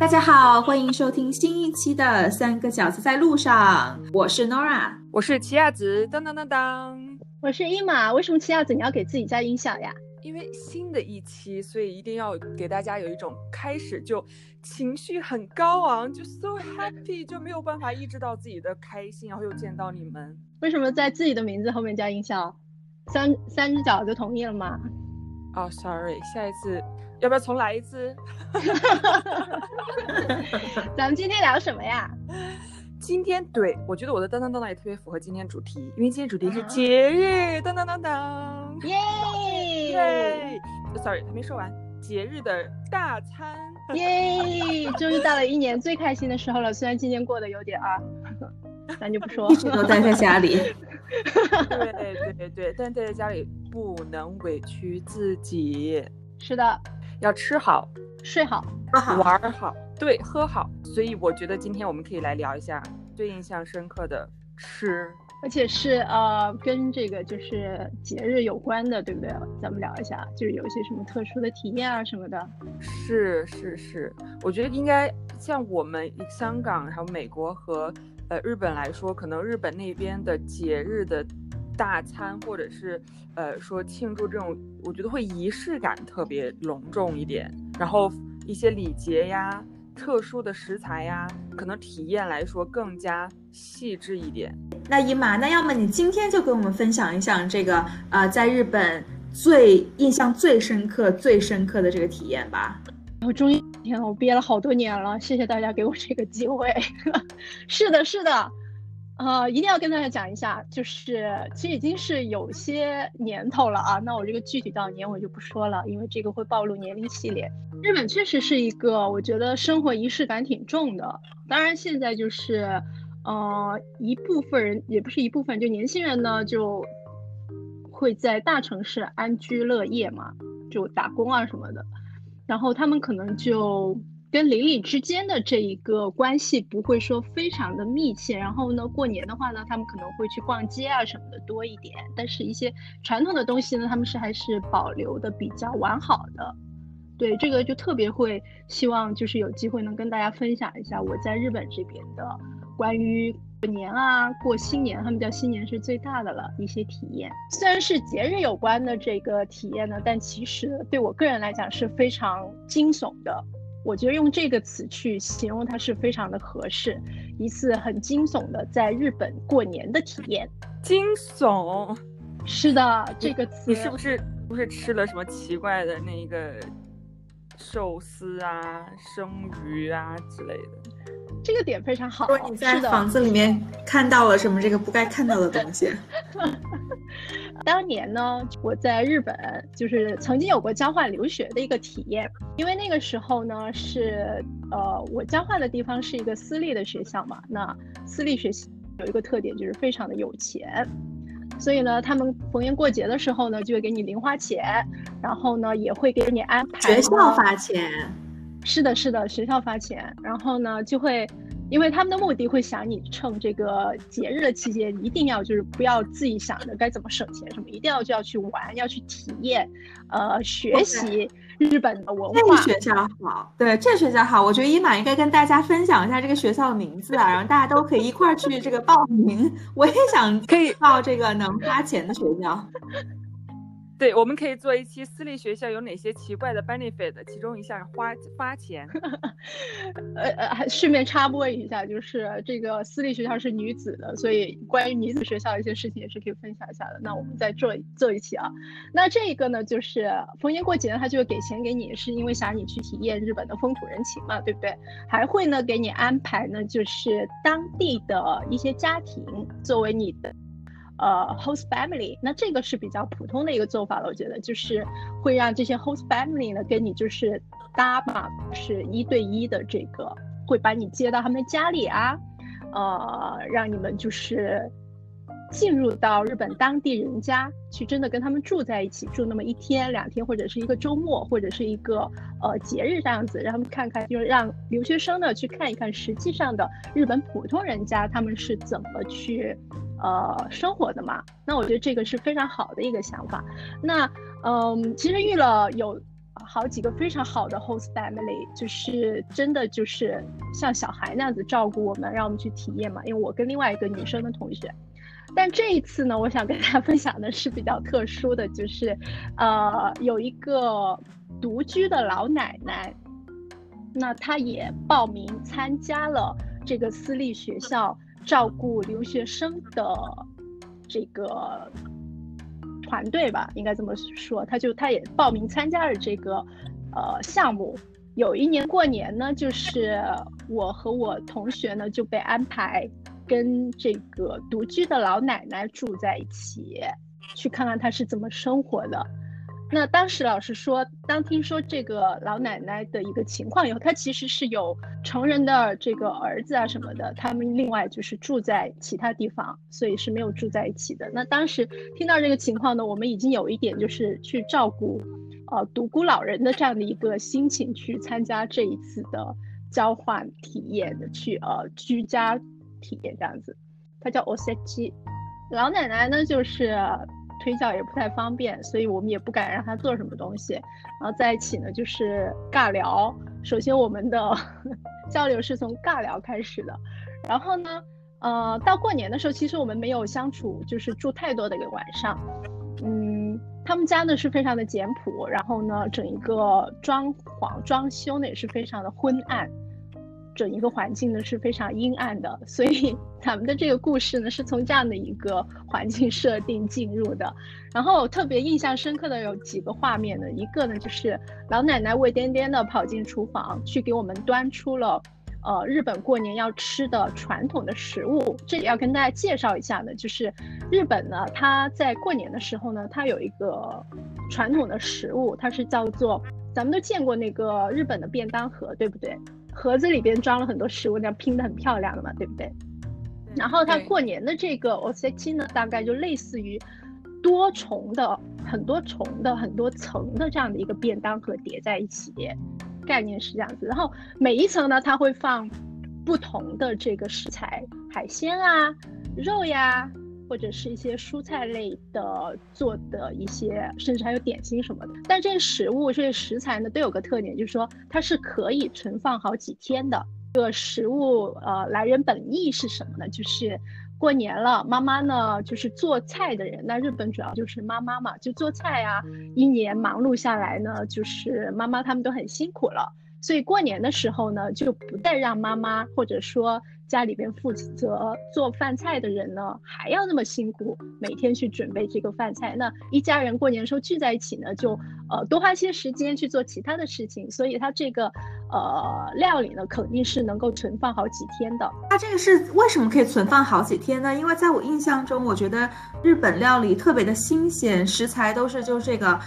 大家好，欢迎收听新一期的《三个饺子在路上》，我是 Nora，我是奇亚子，当当当当，我是伊玛。为什么奇亚子你要给自己加音效呀？因为新的一期，所以一定要给大家有一种开始就情绪很高昂，就 so happy，就没有办法抑制到自己的开心，然后又见到你们。为什么在自己的名字后面加音效？三三只脚就同意了吗？哦，sorry，下一次。要不要重来一次？咱们今天聊什么呀？今天对我觉得我的当当当当也特别符合今天主题，因为今天主题是节日，当当当当，耶 耶！Sorry，还没说完，节日的大餐，耶！终于到了一年最开心的时候了，虽然今年过得有点啊，咱就不说，一直都待在家里。对对对对，但待在家里不能委屈自己。是的。要吃好，睡好，喝好，玩好，对，喝好。所以我觉得今天我们可以来聊一下最印象深刻的吃，而且是呃跟这个就是节日有关的，对不对？咱们聊一下，就是有一些什么特殊的体验啊什么的。是是是，我觉得应该像我们香港、还有美国和呃日本来说，可能日本那边的节日的。大餐或者是，呃，说庆祝这种，我觉得会仪式感特别隆重一点，然后一些礼节呀、特殊的食材呀，可能体验来说更加细致一点。那姨妈，那要么你今天就给我们分享一下这个，呃，在日本最印象最深刻、最深刻的这个体验吧。我终于，天呐，我憋了好多年了，谢谢大家给我这个机会。是的，是的。呃，一定要跟大家讲一下，就是其实已经是有些年头了啊。那我这个具体到年我就不说了，因为这个会暴露年龄系列。日本确实是一个我觉得生活仪式感挺重的。当然现在就是，呃，一部分人也不是一部分，就年轻人呢就会在大城市安居乐业嘛，就打工啊什么的，然后他们可能就。跟邻里之间的这一个关系不会说非常的密切，然后呢，过年的话呢，他们可能会去逛街啊什么的多一点，但是一些传统的东西呢，他们是还是保留的比较完好的。对这个就特别会希望就是有机会能跟大家分享一下我在日本这边的关于过年啊过新年，他们叫新年是最大的了一些体验。虽然是节日有关的这个体验呢，但其实对我个人来讲是非常惊悚的。我觉得用这个词去形容它是非常的合适，一次很惊悚的在日本过年的体验。惊悚，是的，这个词。你是不是不是吃了什么奇怪的那个寿司啊、生鱼啊之类的？这个点非常好。说你在房子里面看到了什么这个不该看到的东西？当年呢，我在日本就是曾经有过交换留学的一个体验，因为那个时候呢是呃我交换的地方是一个私立的学校嘛，那私立学校有一个特点就是非常的有钱，所以呢他们逢年过节的时候呢就会给你零花钱，然后呢也会给你安排学校发钱。是的，是的，学校发钱，然后呢，就会，因为他们的目的会想你趁这个节日的期间，一定要就是不要自己想着该怎么省钱什么，一定要就要去玩，要去体验，呃，学习日本的文化。这个学校好，对，这个学校好，我觉得伊玛应该跟大家分享一下这个学校的名字啊，然后大家都可以一块儿去这个报名。我也想可以报这个能花钱的学校。对，我们可以做一期私立学校有哪些奇怪的 benefit，其中一项花花钱。呃呃，还顺便插播一下，就是这个私立学校是女子的，所以关于女子学校一些事情也是可以分享一下的。那我们再做做一期啊。那这个呢，就是逢年过节呢，他就会给钱给你，是因为想你去体验日本的风土人情嘛，对不对？还会呢给你安排呢，就是当地的一些家庭作为你的。呃，host family，那这个是比较普通的一个做法了，我觉得就是会让这些 host family 呢跟你就是搭嘛，是一对一的这个，会把你接到他们家里啊，呃，让你们就是进入到日本当地人家去，真的跟他们住在一起，住那么一天两天，或者是一个周末，或者是一个呃节日这样子，让他们看看，就是让留学生呢去看一看实际上的日本普通人家他们是怎么去。呃，生活的嘛，那我觉得这个是非常好的一个想法。那，嗯，其实遇了有好几个非常好的 host family，就是真的就是像小孩那样子照顾我们，让我们去体验嘛。因为我跟另外一个女生的同学，但这一次呢，我想跟大家分享的是比较特殊的，就是呃有一个独居的老奶奶，那她也报名参加了这个私立学校照顾留学生的这个。团队吧，应该这么说，他就他也报名参加了这个，呃，项目。有一年过年呢，就是我和我同学呢就被安排跟这个独居的老奶奶住在一起，去看看她是怎么生活的。那当时老师说，当听说这个老奶奶的一个情况以后，她其实是有成人的这个儿子啊什么的，他们另外就是住在其他地方，所以是没有住在一起的。那当时听到这个情况呢，我们已经有一点就是去照顾，呃，独孤老人的这样的一个心情去参加这一次的交换体验的，去呃居家体验这样子。他叫 o s e c h i 老奶奶呢就是。腿脚也不太方便，所以我们也不敢让他做什么东西。然后在一起呢，就是尬聊。首先，我们的 交流是从尬聊开始的。然后呢，呃，到过年的时候，其实我们没有相处，就是住太多的一个晚上。嗯，他们家呢是非常的简朴，然后呢，整一个装潢装修呢也是非常的昏暗。整一个环境呢是非常阴暗的，所以 咱们的这个故事呢是从这样的一个环境设定进入的。然后特别印象深刻的有几个画面呢，一个呢就是老奶奶胃颠颠的跑进厨房去给我们端出了，呃，日本过年要吃的传统的食物。这里要跟大家介绍一下呢，就是日本呢，它在过年的时候呢，它有一个传统的食物，它是叫做，咱们都见过那个日本的便当盒，对不对？盒子里边装了很多食物，那样拼的很漂亮的嘛，对不对？然后它过年的这个 o s e k i 呢，大概就类似于多重的、很多重的、很多层的这样的一个便当盒叠在一起，概念是这样子。然后每一层呢，它会放不同的这个食材，海鲜啊、肉呀。或者是一些蔬菜类的做的一些，甚至还有点心什么的。但这些食物、这些食材呢，都有个特点，就是说它是可以存放好几天的。这个食物，呃，来源本意是什么呢？就是过年了，妈妈呢就是做菜的人。那日本主要就是妈妈嘛，就做菜啊。一年忙碌下来呢，就是妈妈他们都很辛苦了，所以过年的时候呢，就不再让妈妈或者说。家里边负责做饭菜的人呢，还要那么辛苦，每天去准备这个饭菜。那一家人过年的时候聚在一起呢，就呃多花些时间去做其他的事情。所以它这个呃料理呢，肯定是能够存放好几天的。它这个是为什么可以存放好几天呢？因为在我印象中，我觉得日本料理特别的新鲜，食材都是就这个，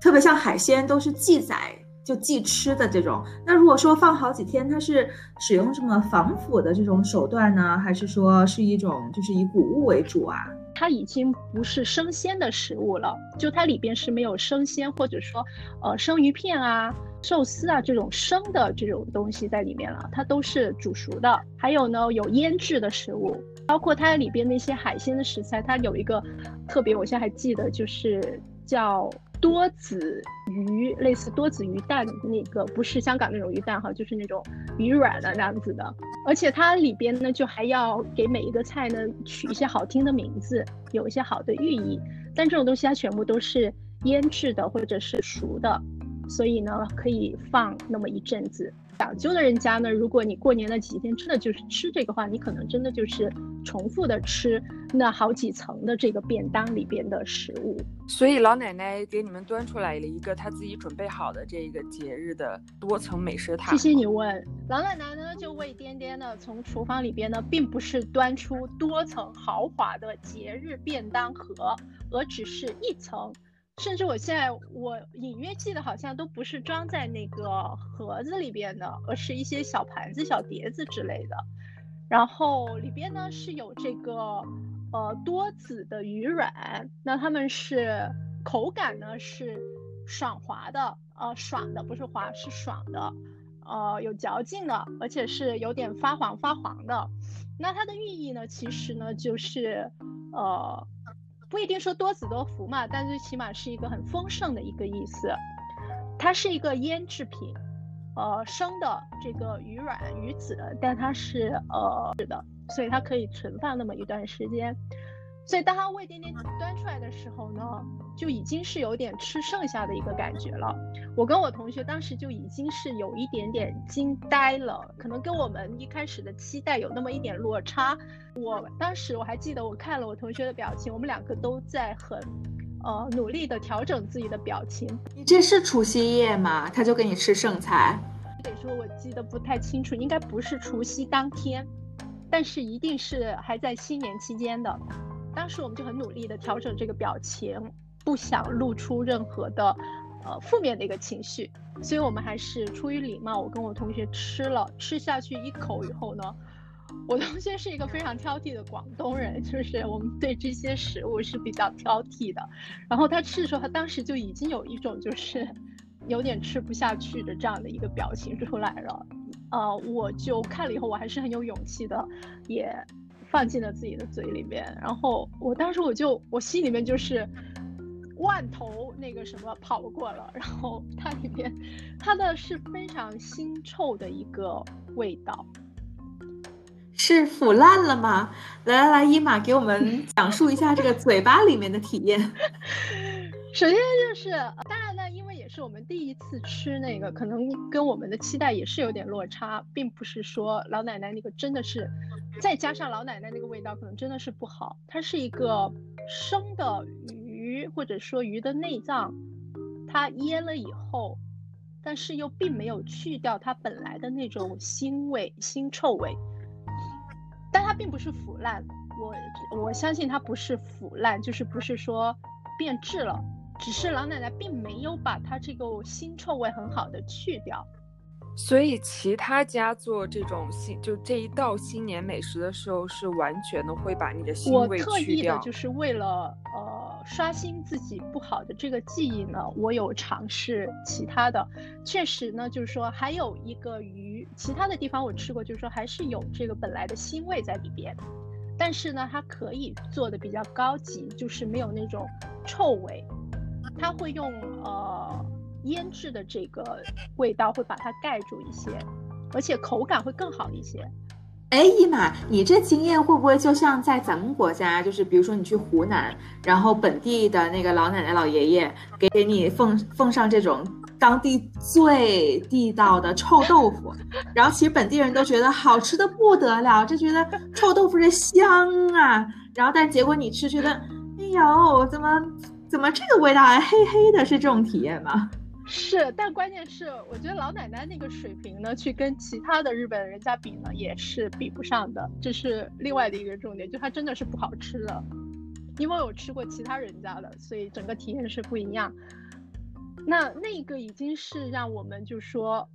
特别像海鲜都是记载。就忌吃的这种，那如果说放好几天，它是使用什么防腐的这种手段呢，还是说是一种就是以谷物为主啊？它已经不是生鲜的食物了，就它里边是没有生鲜或者说呃生鱼片啊、寿司啊这种生的这种东西在里面了，它都是煮熟的。还有呢，有腌制的食物，包括它里边那些海鲜的食材，它有一个特别，我现在还记得，就是叫。多子鱼类似多子鱼蛋那个不是香港那种鱼蛋哈，就是那种鱼软的那样子的，而且它里边呢就还要给每一个菜呢取一些好听的名字，有一些好的寓意。但这种东西它全部都是腌制的或者是熟的，所以呢可以放那么一阵子。讲究的人家呢，如果你过年的几天真的就是吃这个话，你可能真的就是重复的吃那好几层的这个便当里边的食物。所以老奶奶给你们端出来了一个她自己准备好的这个节日的多层美食塔。谢谢你问，老奶奶呢就为颠颠呢从厨房里边呢，并不是端出多层豪华的节日便当盒，而只是一层。甚至我现在我隐约记得好像都不是装在那个盒子里边的，而是一些小盘子、小碟子之类的。然后里边呢是有这个呃多子的鱼卵，那它们是口感呢是爽滑的，呃爽的不是滑是爽的，呃有嚼劲的，而且是有点发黄发黄的。那它的寓意呢其实呢就是呃。不一定说多子多福嘛，但最起码是一个很丰盛的一个意思。它是一个腌制品，呃，生的这个鱼卵鱼子，但它是呃是的，所以它可以存放那么一段时间。所以当它味点点端出来的时候呢，就已经是有点吃剩下的一个感觉了。我跟我同学当时就已经是有一点点惊呆了，可能跟我们一开始的期待有那么一点落差。我当时我还记得，我看了我同学的表情，我们两个都在很，呃，努力的调整自己的表情。你这是除夕夜吗？他就给你吃剩菜？得说我记得不太清楚，应该不是除夕当天，但是一定是还在新年期间的。当时我们就很努力的调整这个表情，不想露出任何的，呃，负面的一个情绪，所以我们还是出于礼貌，我跟我同学吃了，吃下去一口以后呢，我同学是一个非常挑剔的广东人，就是我们对这些食物是比较挑剔的，然后他吃的时候，他当时就已经有一种就是有点吃不下去的这样的一个表情出来了，呃，我就看了以后，我还是很有勇气的，也。放进了自己的嘴里面，然后我当时我就我心里面就是万头那个什么跑过了，然后它里面它的是非常腥臭的一个味道，是腐烂了吗？来来来，伊玛给我们 讲述一下这个嘴巴里面的体验。首先就是当然呢，因为也是我们第一次吃那个，可能跟我们的期待也是有点落差，并不是说老奶奶那个真的是。再加上老奶奶那个味道，可能真的是不好。它是一个生的鱼，或者说鱼的内脏，它腌了以后，但是又并没有去掉它本来的那种腥味、腥臭味。但它并不是腐烂，我我相信它不是腐烂，就是不是说变质了，只是老奶奶并没有把它这个腥臭味很好的去掉。所以其他家做这种新就这一道新年美食的时候，是完全的会把你的腥味去掉。我特意的就是为了呃刷新自己不好的这个记忆呢，我有尝试其他的，确实呢，就是说还有一个鱼，其他的地方我吃过，就是说还是有这个本来的腥味在里边，但是呢，它可以做的比较高级，就是没有那种臭味，它会用呃。腌制的这个味道会把它盖住一些，而且口感会更好一些。哎，姨妈，你这经验会不会就像在咱们国家，就是比如说你去湖南，然后本地的那个老奶奶老爷爷给给你奉奉上这种当地最地道的臭豆腐，然后其实本地人都觉得好吃的不得了，就觉得臭豆腐是香啊，然后但结果你吃觉得，哎呦，怎么怎么这个味道还黑黑的，是这种体验吗？是，但关键是，我觉得老奶奶那个水平呢，去跟其他的日本人家比呢，也是比不上的。这是另外的一个重点，就它真的是不好吃的。因为我吃过其他人家的，所以整个体验是不一样。那那个已经是让我们就说，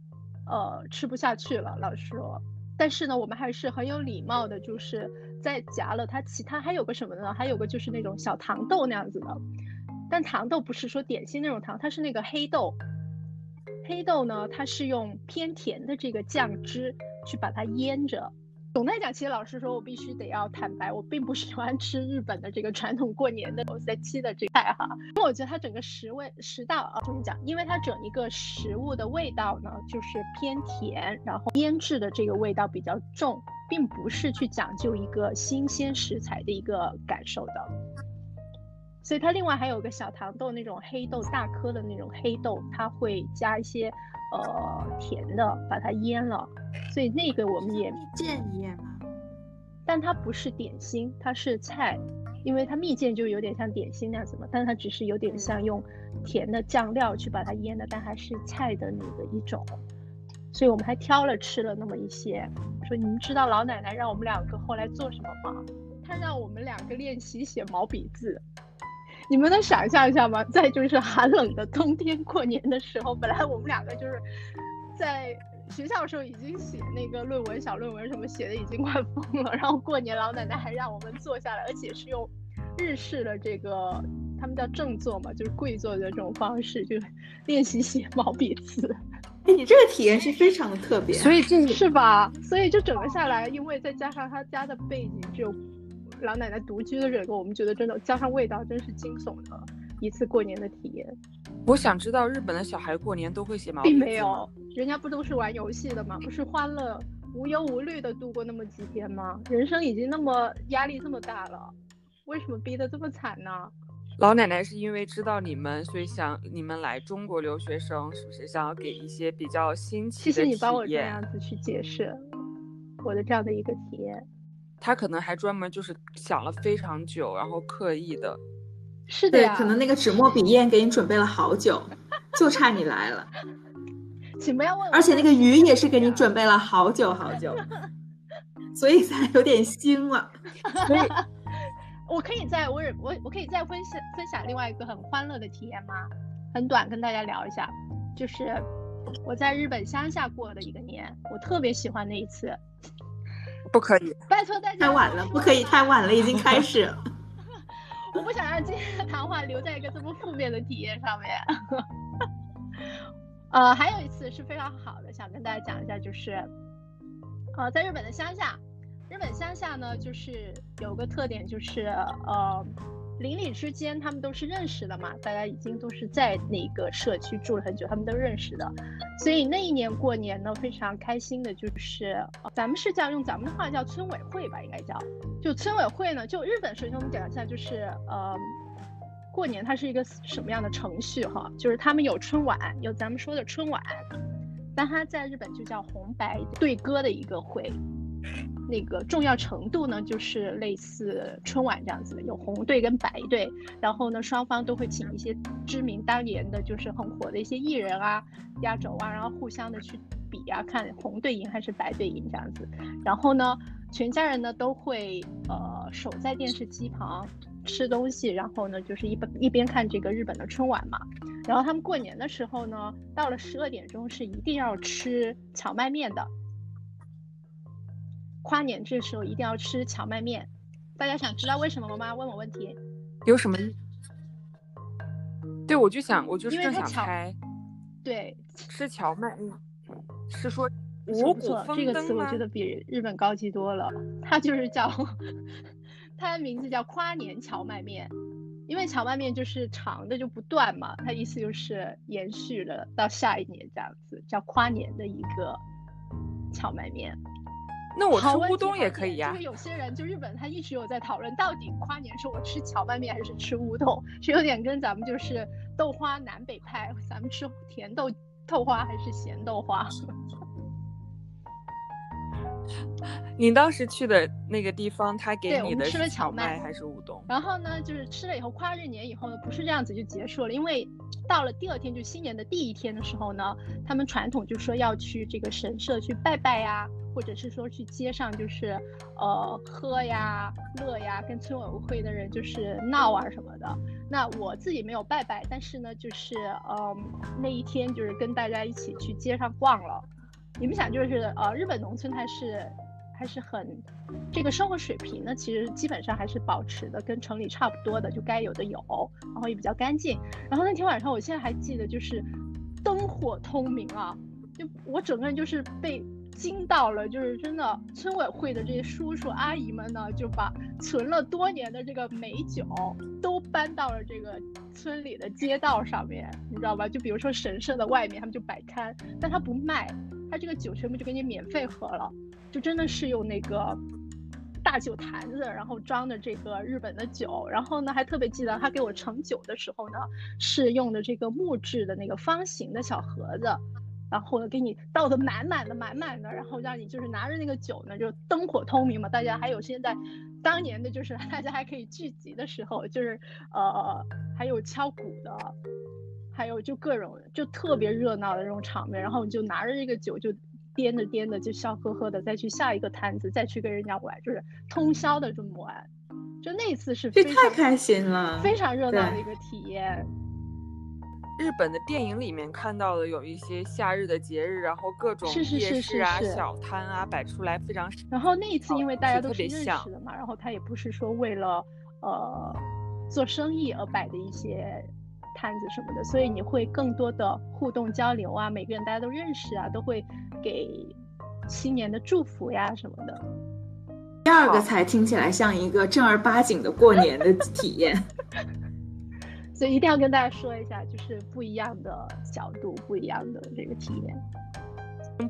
呃，吃不下去了。老实说，但是呢，我们还是很有礼貌的，就是在夹了它其他还有个什么呢？还有个就是那种小糖豆那样子的。但糖豆不是说点心那种糖，它是那个黑豆。黑豆呢，它是用偏甜的这个酱汁去把它腌着。总的来讲，其实老实说，我必须得要坦白，我并不喜欢吃日本的这个传统过年的我在期的这个菜哈，因为我觉得它整个食味食道啊，怎么讲？因为它整一个食物的味道呢，就是偏甜，然后腌制的这个味道比较重，并不是去讲究一个新鲜食材的一个感受的。所以它另外还有个小糖豆，那种黑豆大颗的那种黑豆，它会加一些呃甜的，把它腌了。所以那个我们也蜜饯腌吗？但它不是点心，它是菜，因为它蜜饯就有点像点心那样子嘛，但它只是有点像用甜的酱料去把它腌的，但还是菜的那个一种。所以我们还挑了吃了那么一些。说你们知道老奶奶让我们两个后来做什么吗？她让我们两个练习写毛笔字。你们能想象一下吗？在就是寒冷的冬天过年的时候，本来我们两个就是在学校的时候已经写那个论文、小论文什么写的已经快疯了，然后过年老奶奶还让我们坐下来，而且是用日式的这个他们叫正坐嘛，就是跪坐的这种方式，就练习写毛笔字。哎，你这个体验是非常的特别，所以这是吧？所以就整个下来，因为再加上他家的背景就。老奶奶独居的这个，我们觉得真的加上味道，真是惊悚的一次过年的体验。我想知道日本的小孩过年都会写毛笔并没有，人家不都是玩游戏的吗？不是欢乐无忧无虑的度过那么几天吗？人生已经那么压力这么大了，为什么逼得这么惨呢？老奶奶是因为知道你们，所以想你们来中国留学生，是不是想要给一些比较新奇的体验谢谢你帮我这样子去解释我的这样的一个体验。他可能还专门就是想了非常久，然后刻意的。是的呀，可能那个纸墨笔砚给你准备了好久，就差你来了。请不要问。而且那个鱼也是给你准备了好久好久，所以才有点腥了。所以。我可以再我我我可以再分享分享另外一个很欢乐的体验吗？很短，跟大家聊一下，就是我在日本乡下过的一个年，我特别喜欢那一次。不可以，拜托大家。太晚了，不可以太晚了，已经开始了。我不想让今天的谈话留在一个这么负面的体验上面。呃，还有一次是非常好的，想跟大家讲一下，就是呃，在日本的乡下。日本乡下呢，就是有个特点，就是呃，邻里之间他们都是认识的嘛，大家已经都是在那个社区住了很久，他们都认识的，所以那一年过年呢，非常开心的，就是咱们是叫用咱们的话叫村委会吧，应该叫，就村委会呢，就日本首先我们讲一下，就是呃，过年它是一个什么样的程序哈，就是他们有春晚，有咱们说的春晚，但它在日本就叫红白对歌的一个会。那个重要程度呢，就是类似春晚这样子，有红队跟白队，然后呢，双方都会请一些知名当年的就是很火的一些艺人啊，压轴啊，然后互相的去比啊，看红队赢还是白队赢这样子。然后呢，全家人呢都会呃守在电视机旁吃东西，然后呢就是一边一边看这个日本的春晚嘛。然后他们过年的时候呢，到了十二点钟是一定要吃荞麦面的。跨年这时候一定要吃荞麦面，大家想知道为什么吗？问我问题，有什么？对，我就想，我就是正想猜。对，吃荞麦，嗯，是说五谷丰登这个词我觉得比日本高级多了，它就是叫，它的名字叫跨年荞麦面，因为荞麦面就是长的就不断嘛，它意思就是延续了到下一年这样子，叫跨年的一个荞麦面。那我吃乌冬也可以呀。就是有些人就日本，他一直有在讨论，到底跨年是我吃荞麦面还是吃乌冬，是有点跟咱们就是豆花南北派，咱们吃甜豆豆花还是咸豆花。你当时去的那个地方，他给你的吃了荞麦还是乌冬？然后呢，就是吃了以后跨日年以后呢，不是这样子就结束了，因为到了第二天就新年的第一天的时候呢，他们传统就说要去这个神社去拜拜呀。或者是说去街上就是，呃，喝呀、乐呀，跟村委会的人就是闹啊什么的。那我自己没有拜拜，但是呢，就是嗯，那一天就是跟大家一起去街上逛了。你们想，就是呃，日本农村它是还是很这个生活水平呢，其实基本上还是保持的跟城里差不多的，就该有的有，然后也比较干净。然后那天晚上，我现在还记得就是灯火通明啊，就我整个人就是被。惊到了，就是真的，村委会的这些叔叔阿姨们呢，就把存了多年的这个美酒都搬到了这个村里的街道上面，你知道吧？就比如说神社的外面，他们就摆摊，但他不卖，他这个酒全部就给你免费喝了，就真的是用那个大酒坛子，然后装的这个日本的酒，然后呢，还特别记得他给我盛酒的时候呢，是用的这个木质的那个方形的小盒子。然后呢，给你倒的满满的、满满的，然后让你就是拿着那个酒呢，就灯火通明嘛。大家还有现在，当年的就是 大家还可以聚集的时候，就是呃，还有敲鼓的，还有就各种就特别热闹的这种场面。然后你就拿着这个酒，就颠着颠的，就笑呵呵的再去下一个摊子，再去跟人家玩，就是通宵的这么玩。就那次是这太开心了，非常热闹的一个体验。日本的电影里面看到的有一些夏日的节日，然后各种夜市啊、小摊啊摆出来，非常。然后那一次因为大家都是认识的嘛，然后他也不是说为了呃做生意而摆的一些摊子什么的，所以你会更多的互动交流啊，每个人大家都认识啊，都会给新年的祝福呀什么的。第二个才听起来像一个正儿八经的过年的体验。所以一定要跟大家说一下，就是不一样的角度，不一样的这个体验。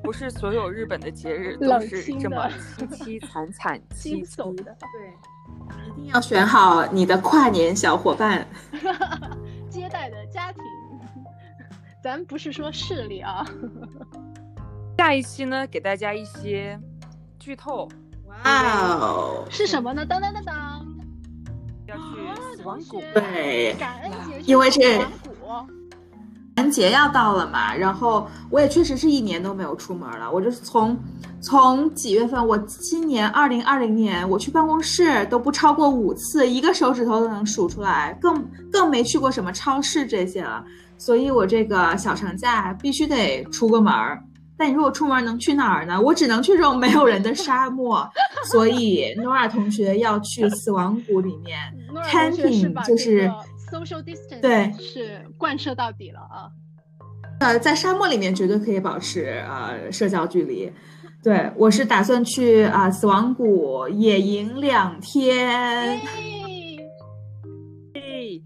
不是所有日本的节日都是这么凄凄惨惨 的，对，一定要选好你的跨年小伙伴。接待的家庭，咱不是说势力啊。下一期呢，给大家一些剧透，哇哦，是什么呢？当当当当！要去死亡谷。对感恩节因为这是亡谷，感恩节要到了嘛，然后我也确实是一年都没有出门了。我就是从从几月份，我今年二零二零年我去办公室都不超过五次，一个手指头都能数出来，更更没去过什么超市这些了。所以我这个小长假必须得出个门儿。但你说我出门能去哪儿呢？我只能去这种没有人的沙漠。所以诺尔同学要去死亡谷里面 camping，就是这个 social distance 对是贯彻到底了啊。呃，在沙漠里面绝对可以保持呃社交距离。对我是打算去啊、死亡谷野营两天。哎嘿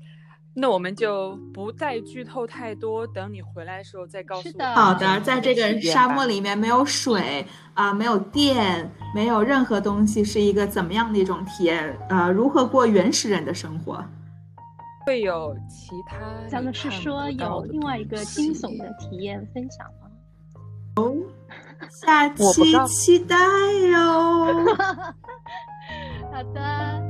那我们就不再剧透太多，等你回来的时候再告诉我。好的，在这个沙漠里面没有水啊、没有电，没有任何东西，是一个怎么样的一种体验？呃，如何过原始人的生活？会有其他咱们是说有另外一个惊悚的体验分享吗？哦下期期待哟。好的，